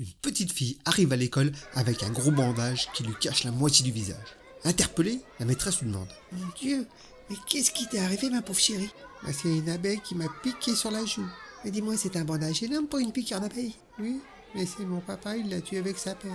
Une petite fille arrive à l'école avec un gros bandage qui lui cache la moitié du visage. Interpellée, la maîtresse lui demande Mon Dieu, mais qu'est-ce qui t'est arrivé, ma pauvre chérie? Bah, c'est une abeille qui m'a piqué sur la joue. Mais dis-moi, c'est un bandage énorme pour une piqûre d'abeille? Oui, mais c'est mon papa, il l'a tué avec sa pelle.